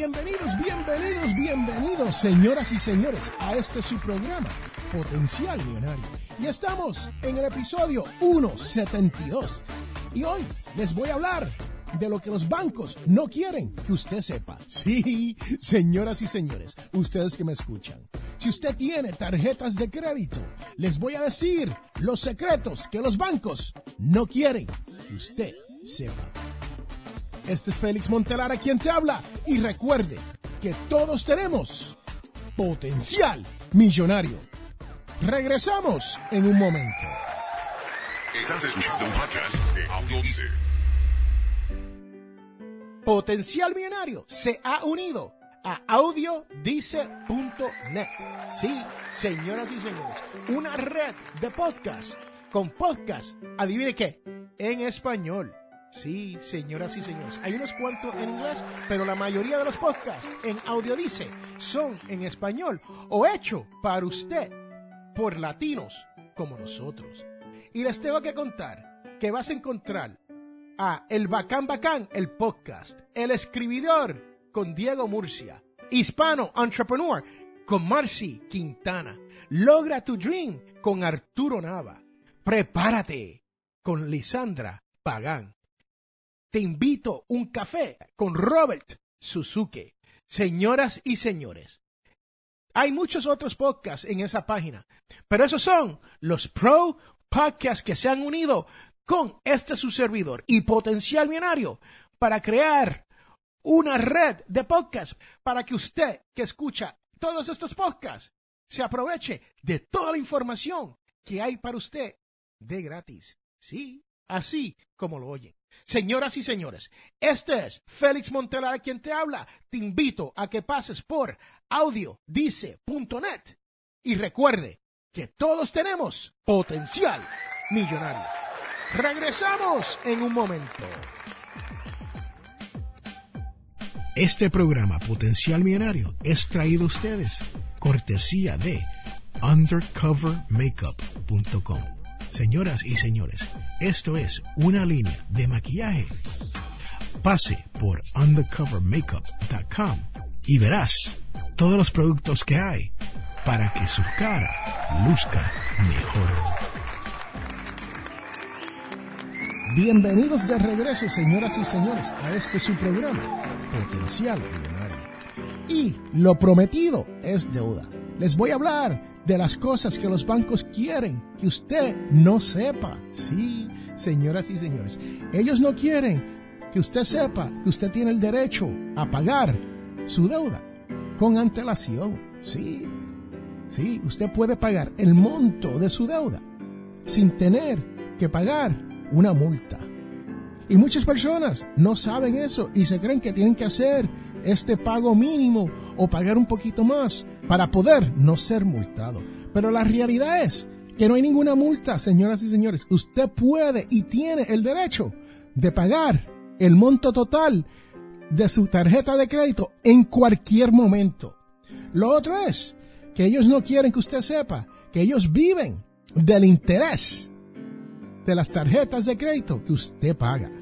Bienvenidos, bienvenidos, bienvenidos, señoras y señores, a este su programa, Potencial Millonario. Y estamos en el episodio 172. Y hoy les voy a hablar de lo que los bancos no quieren que usted sepa. Sí, señoras y señores, ustedes que me escuchan. Si usted tiene tarjetas de crédito, les voy a decir los secretos que los bancos no quieren que usted sepa. Este es Félix Montelara quien te habla y recuerde que todos tenemos potencial millonario. Regresamos en un momento. Estás escuchando un podcast de Audio Dice. Potencial Millonario se ha unido a audiodice.net. Sí, señoras y señores, una red de podcast con podcast, adivine qué, en español. Sí, señoras y señores, hay unos cuantos en inglés, pero la mayoría de los podcasts en Audiodice son en español o hecho para usted por latinos como nosotros. Y les tengo que contar que vas a encontrar a El Bacán Bacán, el podcast, El Escribidor con Diego Murcia, Hispano Entrepreneur con Marcy Quintana, Logra tu Dream con Arturo Nava, Prepárate con Lisandra Pagán. Te invito un café con Robert Suzuki. Señoras y señores, hay muchos otros podcasts en esa página, pero esos son los pro podcasts que se han unido con este su servidor y potencial millonario para crear una red de podcasts para que usted que escucha todos estos podcasts se aproveche de toda la información que hay para usted de gratis. Sí, así como lo oyen. Señoras y señores, este es Félix Montelara quien te habla. Te invito a que pases por audiodice.net y recuerde que todos tenemos potencial millonario. Regresamos en un momento. Este programa Potencial Millonario es traído a ustedes cortesía de undercovermakeup.com. Señoras y señores, esto es una línea de maquillaje. Pase por undercovermakeup.com y verás todos los productos que hay para que su cara luzca mejor. Bienvenidos de regreso, señoras y señores, a este su programa, Potencial Millonario. Y lo prometido es deuda. Les voy a hablar de las cosas que los bancos quieren que usted no sepa. Sí, señoras y señores, ellos no quieren que usted sepa que usted tiene el derecho a pagar su deuda con antelación. Sí, sí, usted puede pagar el monto de su deuda sin tener que pagar una multa. Y muchas personas no saben eso y se creen que tienen que hacer este pago mínimo o pagar un poquito más para poder no ser multado. Pero la realidad es que no hay ninguna multa, señoras y señores. Usted puede y tiene el derecho de pagar el monto total de su tarjeta de crédito en cualquier momento. Lo otro es que ellos no quieren que usted sepa que ellos viven del interés de las tarjetas de crédito que usted paga.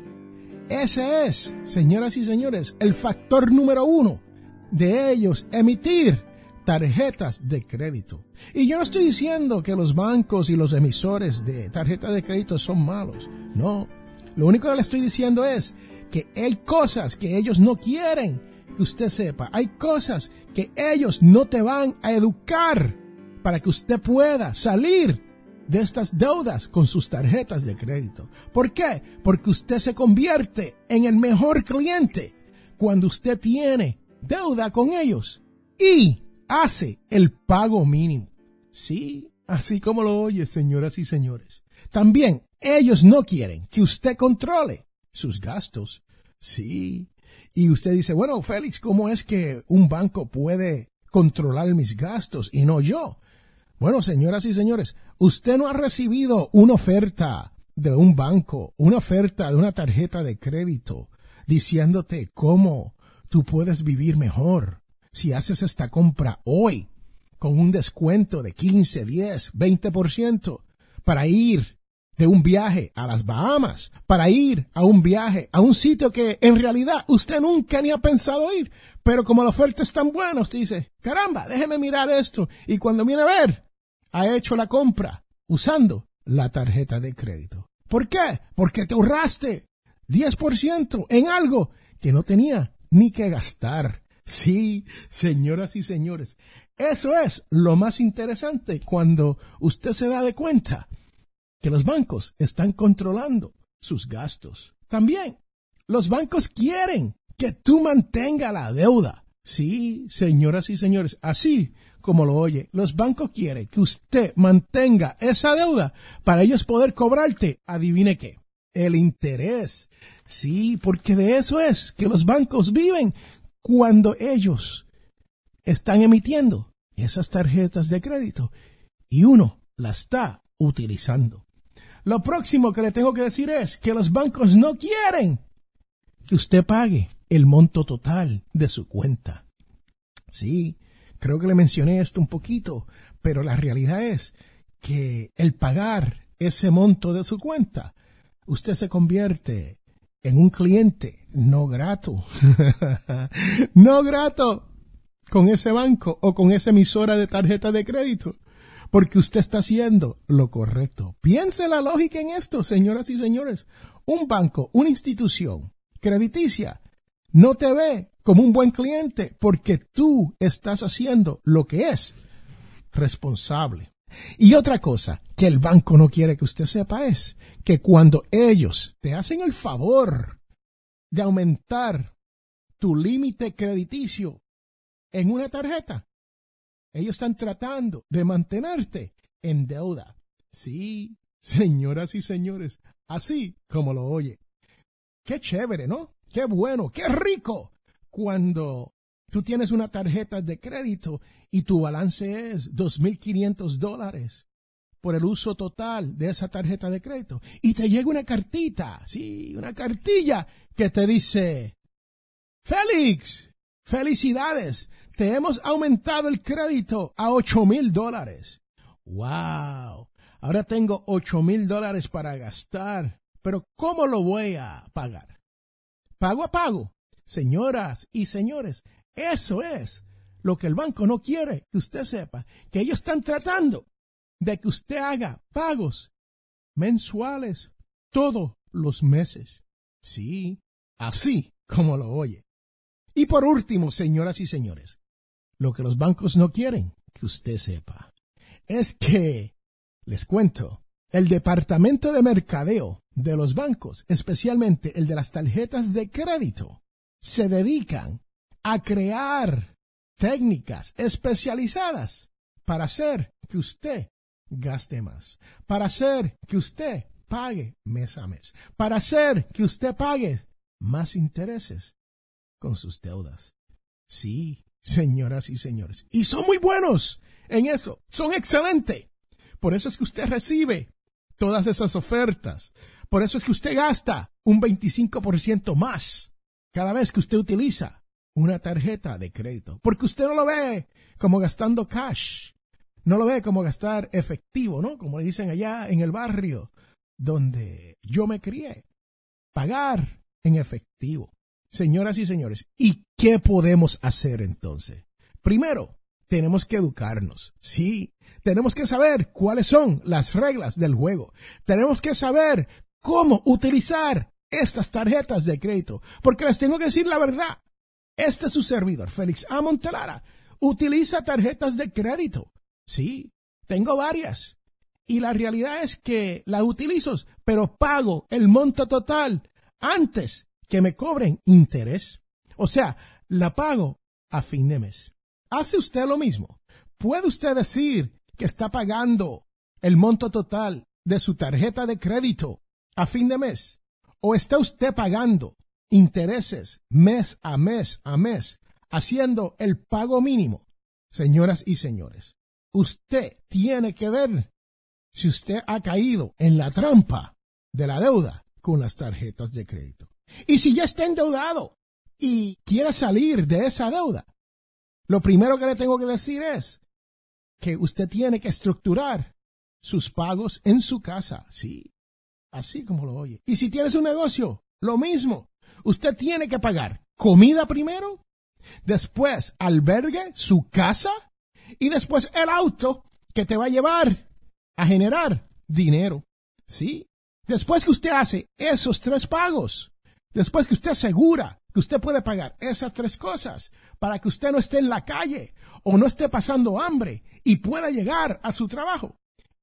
Ese es, señoras y señores, el factor número uno de ellos emitir tarjetas de crédito. Y yo no estoy diciendo que los bancos y los emisores de tarjetas de crédito son malos. No, lo único que le estoy diciendo es que hay cosas que ellos no quieren que usted sepa. Hay cosas que ellos no te van a educar para que usted pueda salir de estas deudas con sus tarjetas de crédito. ¿Por qué? Porque usted se convierte en el mejor cliente cuando usted tiene deuda con ellos y hace el pago mínimo. Sí, así como lo oye, señoras y señores. También ellos no quieren que usted controle sus gastos. Sí. Y usted dice, bueno, Félix, ¿cómo es que un banco puede controlar mis gastos y no yo? Bueno, señoras y señores, usted no ha recibido una oferta de un banco, una oferta de una tarjeta de crédito, diciéndote cómo tú puedes vivir mejor si haces esta compra hoy con un descuento de 15, 10, 20% para ir de un viaje a las Bahamas, para ir a un viaje a un sitio que en realidad usted nunca ni ha pensado ir. Pero como la oferta es tan buena, usted dice, caramba, déjeme mirar esto. Y cuando viene a ver, ha hecho la compra usando la tarjeta de crédito. ¿Por qué? Porque te ahorraste 10% en algo que no tenía ni que gastar. Sí, señoras y señores, eso es lo más interesante cuando usted se da de cuenta que los bancos están controlando sus gastos. También, los bancos quieren que tú mantenga la deuda. Sí, señoras y señores, así como lo oye, los bancos quieren que usted mantenga esa deuda para ellos poder cobrarte, adivine qué, el interés. Sí, porque de eso es que los bancos viven cuando ellos están emitiendo esas tarjetas de crédito y uno la está utilizando. Lo próximo que le tengo que decir es que los bancos no quieren que usted pague el monto total de su cuenta. Sí, creo que le mencioné esto un poquito, pero la realidad es que el pagar ese monto de su cuenta, usted se convierte en un cliente no grato. no grato con ese banco o con esa emisora de tarjeta de crédito. Porque usted está haciendo lo correcto. Piense la lógica en esto, señoras y señores. Un banco, una institución crediticia, no te ve como un buen cliente porque tú estás haciendo lo que es responsable. Y otra cosa que el banco no quiere que usted sepa es que cuando ellos te hacen el favor de aumentar tu límite crediticio en una tarjeta, ellos están tratando de mantenerte en deuda. Sí, señoras y señores, así como lo oye. Qué chévere, ¿no? Qué bueno, qué rico cuando tú tienes una tarjeta de crédito y tu balance es 2.500 dólares por el uso total de esa tarjeta de crédito. Y te llega una cartita, sí, una cartilla que te dice, Félix, felicidades, te hemos aumentado el crédito a 8 mil dólares. ¡Wow! Ahora tengo 8 mil dólares para gastar, pero ¿cómo lo voy a pagar? Pago a pago. Señoras y señores, eso es lo que el banco no quiere que usted sepa, que ellos están tratando de que usted haga pagos mensuales todos los meses. Sí, así como lo oye. Y por último, señoras y señores, lo que los bancos no quieren que usted sepa es que, les cuento, el departamento de mercadeo de los bancos, especialmente el de las tarjetas de crédito, se dedican a crear técnicas especializadas para hacer que usted gaste más, para hacer que usted pague mes a mes, para hacer que usted pague más intereses con sus deudas. Sí, señoras y señores. Y son muy buenos en eso, son excelentes. Por eso es que usted recibe todas esas ofertas. Por eso es que usted gasta un 25% más cada vez que usted utiliza una tarjeta de crédito. Porque usted no lo ve como gastando cash. No lo ve como gastar efectivo, ¿no? Como le dicen allá en el barrio donde yo me crié. Pagar en efectivo. Señoras y señores, ¿y qué podemos hacer entonces? Primero, tenemos que educarnos. Sí, tenemos que saber cuáles son las reglas del juego. Tenemos que saber cómo utilizar estas tarjetas de crédito. Porque les tengo que decir la verdad. Este es su servidor, Félix A. Montelara. Utiliza tarjetas de crédito. Sí, Tengo varias. Y la realidad es que las utilizo, pero pago el monto total antes que me cobren interés. O sea, la pago a fin de mes. ¿Hace usted lo mismo? ¿Puede usted decir que está pagando el monto total de su tarjeta de crédito a fin de mes? ¿O está usted pagando intereses mes a mes a mes, haciendo el pago mínimo? Señoras y señores, usted tiene que ver si usted ha caído en la trampa de la deuda con las tarjetas de crédito. Y si ya está endeudado y quiere salir de esa deuda, lo primero que le tengo que decir es que usted tiene que estructurar sus pagos en su casa, sí, así como lo oye. Y si tienes un negocio, lo mismo. Usted tiene que pagar comida primero, después albergue, su casa y después el auto que te va a llevar a generar dinero. ¿Sí? Después que usted hace esos tres pagos, después que usted asegura que usted puede pagar esas tres cosas para que usted no esté en la calle o no esté pasando hambre y pueda llegar a su trabajo,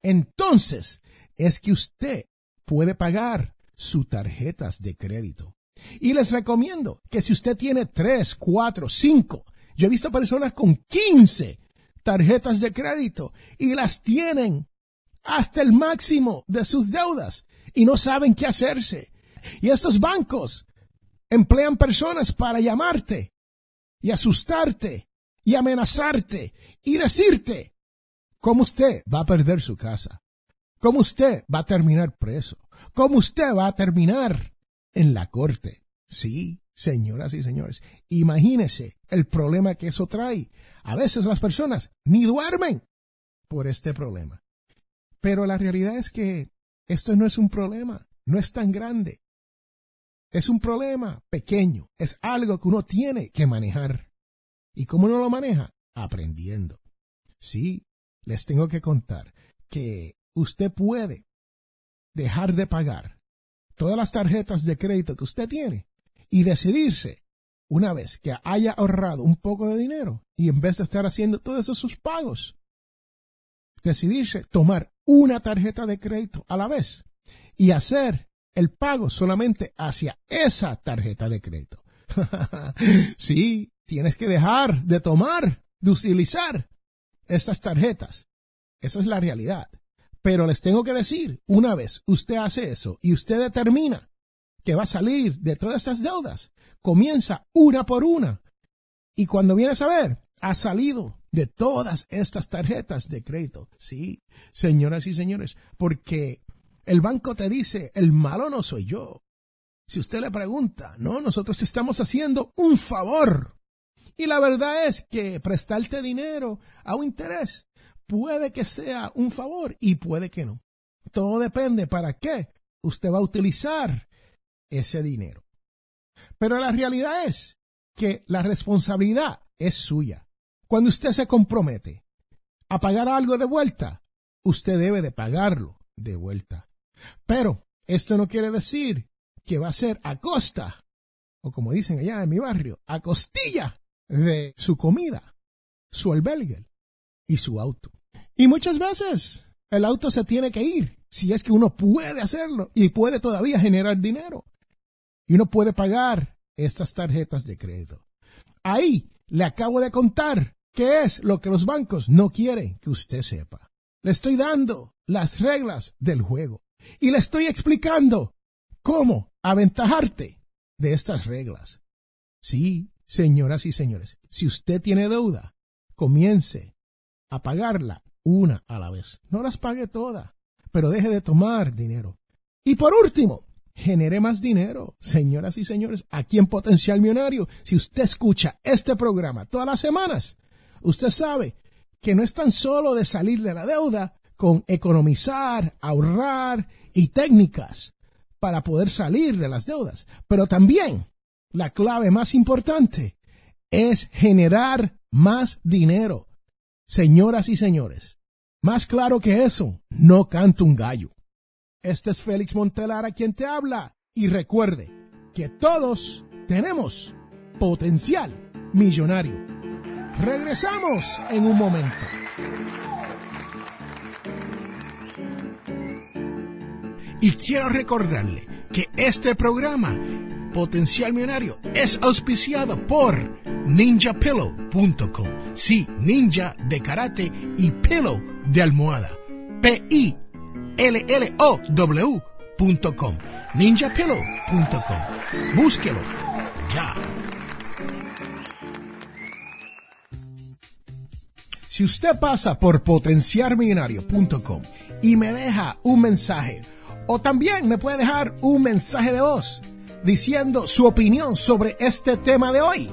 entonces es que usted puede pagar sus tarjetas de crédito. Y les recomiendo que si usted tiene tres, cuatro, cinco, yo he visto personas con quince tarjetas de crédito y las tienen hasta el máximo de sus deudas y no saben qué hacerse. Y estos bancos emplean personas para llamarte y asustarte y amenazarte y decirte cómo usted va a perder su casa, cómo usted va a terminar preso, cómo usted va a terminar en la corte. Sí, señoras y señores, imagínese el problema que eso trae. A veces las personas ni duermen por este problema. Pero la realidad es que esto no es un problema, no es tan grande. Es un problema pequeño, es algo que uno tiene que manejar. ¿Y cómo uno lo maneja? Aprendiendo. Sí, les tengo que contar que usted puede dejar de pagar todas las tarjetas de crédito que usted tiene y decidirse una vez que haya ahorrado un poco de dinero y en vez de estar haciendo todos esos pagos, decidirse tomar una tarjeta de crédito a la vez y hacer el pago solamente hacia esa tarjeta de crédito. sí, tienes que dejar de tomar, de utilizar estas tarjetas. Esa es la realidad. Pero les tengo que decir, una vez usted hace eso y usted determina que va a salir de todas estas deudas, comienza una por una. Y cuando vienes a ver, ha salido de todas estas tarjetas de crédito. Sí, señoras y señores, porque el banco te dice, el malo no soy yo. Si usted le pregunta, no, nosotros estamos haciendo un favor. Y la verdad es que prestarte dinero a un interés puede que sea un favor y puede que no. Todo depende para qué usted va a utilizar ese dinero. Pero la realidad es que la responsabilidad es suya. Cuando usted se compromete a pagar algo de vuelta, usted debe de pagarlo de vuelta. Pero esto no quiere decir que va a ser a costa, o como dicen allá en mi barrio, a costilla de su comida, su albergue y su auto. Y muchas veces el auto se tiene que ir, si es que uno puede hacerlo y puede todavía generar dinero. Y uno puede pagar estas tarjetas de crédito. Ahí le acabo de contar qué es lo que los bancos no quieren que usted sepa. Le estoy dando las reglas del juego y le estoy explicando cómo aventajarte de estas reglas. Sí, señoras y señores, si usted tiene deuda, comience a pagarla una a la vez. No las pague todas, pero deje de tomar dinero. Y por último, genere más dinero. Señoras y señores, aquí en Potencial Millonario, si usted escucha este programa todas las semanas, usted sabe que no es tan solo de salir de la deuda con economizar, ahorrar y técnicas para poder salir de las deudas, pero también la clave más importante es generar más dinero. Señoras y señores, más claro que eso, no canto un gallo. Este es Félix Montelara quien te habla y recuerde que todos tenemos potencial millonario. Regresamos en un momento. Y quiero recordarle que este programa Potencial Millonario, es auspiciado por ninjapillow.com. Sí, ninja de karate y pillow de almohada. P-I-L-L-O-W.com. ninjapillow.com. Búsquelo ya. Si usted pasa por potenciarmillonario.com y me deja un mensaje, o también me puede dejar un mensaje de voz diciendo su opinión sobre este tema de hoy,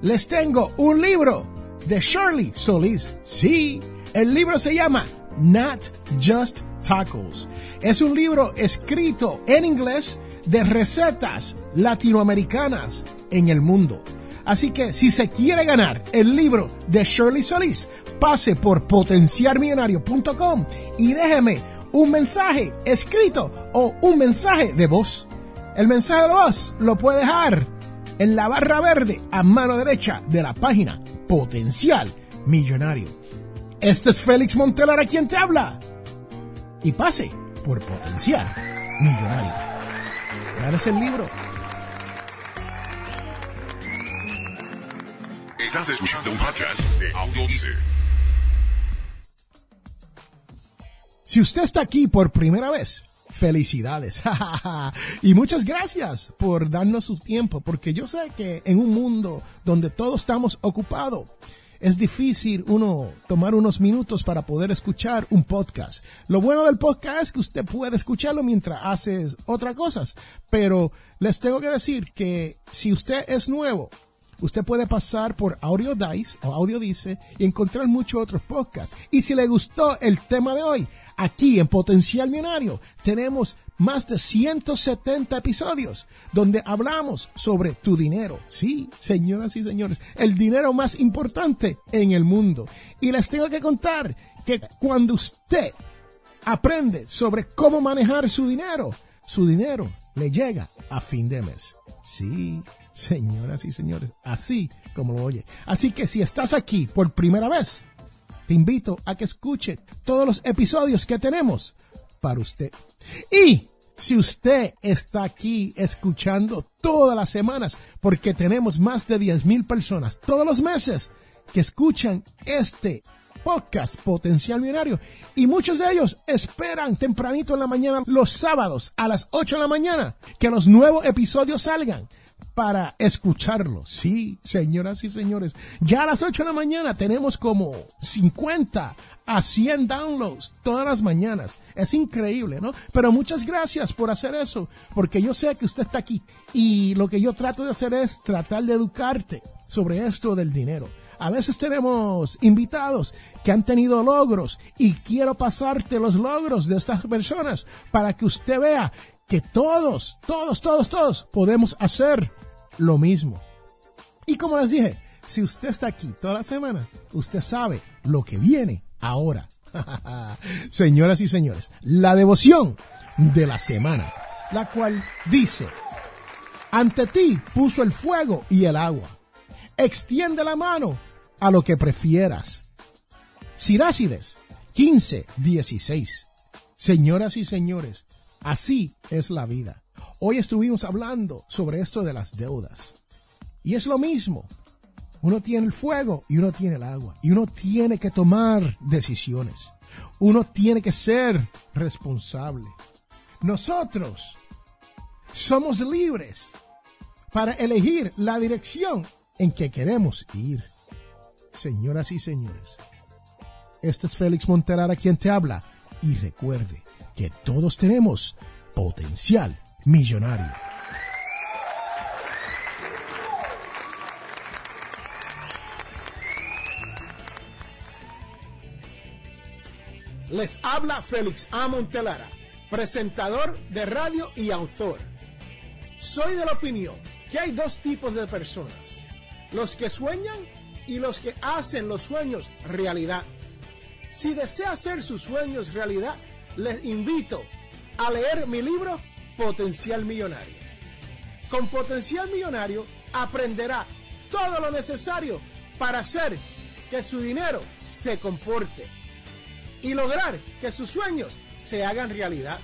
les tengo un libro de Shirley Solis. Sí, el libro se llama Not Just Tacos. Es un libro escrito en inglés de recetas latinoamericanas en el mundo. Así que si se quiere ganar el libro de Shirley Solis, pase por potenciarmillonario.com y déjeme un mensaje escrito o un mensaje de voz. El mensaje de voz lo puede dejar en la barra verde a mano derecha de la página Potencial Millonario. Este es Félix Montelar a quien te habla. Y pase por Potencial Millonario. Gánese el libro. Estás escuchando un podcast de Audio. Si usted está aquí por primera vez, felicidades. y muchas gracias por darnos su tiempo, porque yo sé que en un mundo donde todos estamos ocupados, es difícil uno tomar unos minutos para poder escuchar un podcast. Lo bueno del podcast es que usted puede escucharlo mientras hace otras cosas, pero les tengo que decir que si usted es nuevo, usted puede pasar por Audio Dice o Audio Dice y encontrar muchos otros podcasts. Y si le gustó el tema de hoy, aquí en Potencial Millonario tenemos más de 170 episodios donde hablamos sobre tu dinero. Sí, señoras y señores, el dinero más importante en el mundo. Y les tengo que contar que cuando usted aprende sobre cómo manejar su dinero, su dinero le llega a fin de mes. Sí, señoras y señores, así como lo oye. Así que si estás aquí por primera vez, te invito a que escuche todos los episodios que tenemos para usted. Y si usted está aquí escuchando todas las semanas, porque tenemos más de 10 mil personas todos los meses que escuchan este podcast Potencial Millonario y muchos de ellos esperan tempranito en la mañana los sábados a las 8 de la mañana que los nuevos episodios salgan para escucharlo. Sí, señoras y señores, ya a las 8 de la mañana tenemos como 50 a 100 downloads todas las mañanas. Es increíble, ¿no? Pero muchas gracias por hacer eso, porque yo sé que usted está aquí y lo que yo trato de hacer es tratar de educarte sobre esto del dinero. A veces tenemos invitados que han tenido logros y quiero pasarte los logros de estas personas para que usted vea que todos, todos, todos, todos podemos hacer lo mismo. Y como les dije, si usted está aquí toda la semana, usted sabe lo que viene ahora. Señoras y señores, la devoción de la semana, la cual dice, ante ti puso el fuego y el agua. Extiende la mano a lo que prefieras. Sirácides 15, 16. Señoras y señores, así es la vida. Hoy estuvimos hablando sobre esto de las deudas. Y es lo mismo. Uno tiene el fuego y uno tiene el agua. Y uno tiene que tomar decisiones. Uno tiene que ser responsable. Nosotros somos libres para elegir la dirección en que queremos ir. Señoras y señores, este es Félix Montelar a quien te habla. Y recuerde que todos tenemos potencial millonario. Les habla Félix A. Montelara, presentador de radio y autor. Soy de la opinión que hay dos tipos de personas, los que sueñan y los que hacen los sueños realidad. Si desea hacer sus sueños realidad, les invito a leer mi libro Potencial Millonario. Con Potencial Millonario aprenderá todo lo necesario para hacer que su dinero se comporte y lograr que sus sueños se hagan realidad.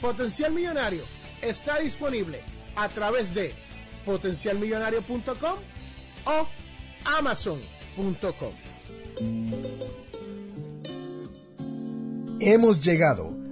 Potencial Millonario está disponible a través de potencialmillonario.com o amazon.com. Hemos llegado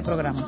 programa.